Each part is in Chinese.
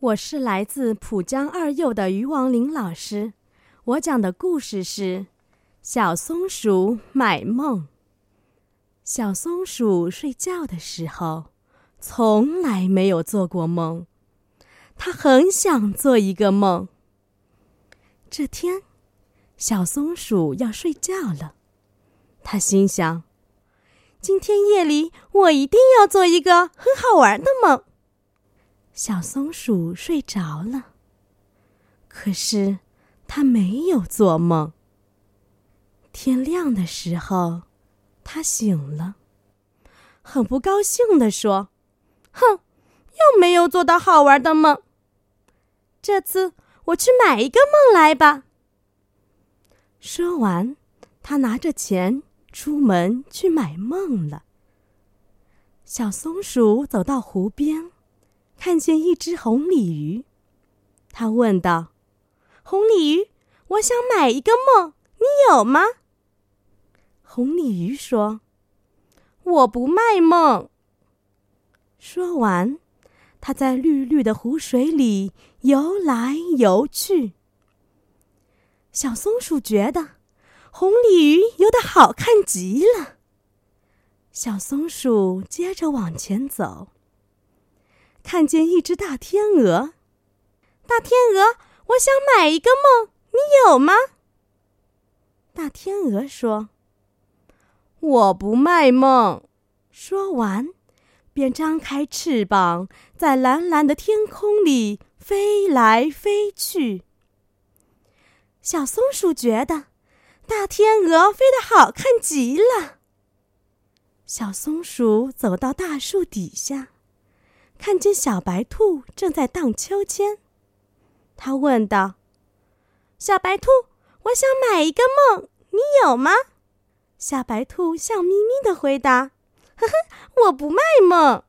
我是来自浦江二幼的于王林老师，我讲的故事是《小松鼠买梦》。小松鼠睡觉的时候，从来没有做过梦，它很想做一个梦。这天，小松鼠要睡觉了，它心想：今天夜里我一定要做一个很好玩的梦。小松鼠睡着了，可是它没有做梦。天亮的时候，它醒了，很不高兴地说：“哼，又没有做到好玩的梦。这次我去买一个梦来吧。”说完，他拿着钱出门去买梦了。小松鼠走到湖边。看见一只红鲤鱼，他问道：“红鲤鱼，我想买一个梦，你有吗？”红鲤鱼说：“我不卖梦。”说完，它在绿绿的湖水里游来游去。小松鼠觉得红鲤鱼游得好看极了。小松鼠接着往前走。看见一只大天鹅，大天鹅，我想买一个梦，你有吗？大天鹅说：“我不卖梦。”说完，便张开翅膀，在蓝蓝的天空里飞来飞去。小松鼠觉得大天鹅飞得好看极了。小松鼠走到大树底下。看见小白兔正在荡秋千，他问道：“小白兔，我想买一个梦，你有吗？”小白兔笑眯眯的回答：“呵呵，我不卖梦。”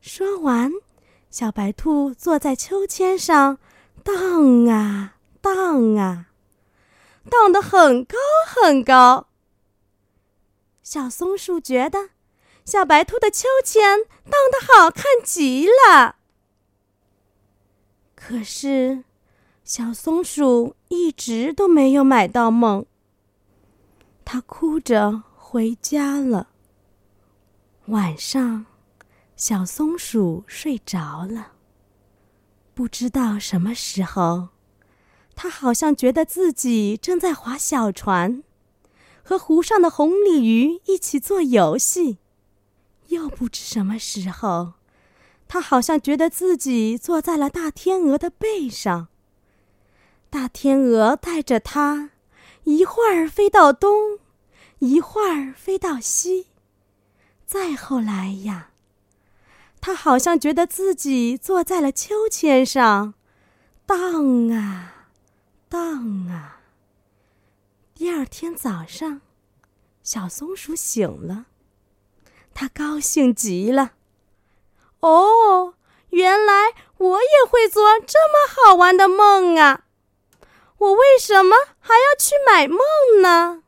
说完，小白兔坐在秋千上荡啊荡啊，荡得很高很高。小松鼠觉得。小白兔的秋千荡得好看极了，可是小松鼠一直都没有买到梦。它哭着回家了。晚上，小松鼠睡着了。不知道什么时候，它好像觉得自己正在划小船，和湖上的红鲤鱼一起做游戏。又不知什么时候，他好像觉得自己坐在了大天鹅的背上。大天鹅带着他，一会儿飞到东，一会儿飞到西。再后来呀，他好像觉得自己坐在了秋千上，荡啊，荡啊。第二天早上，小松鼠醒了。他高兴极了。哦，原来我也会做这么好玩的梦啊！我为什么还要去买梦呢？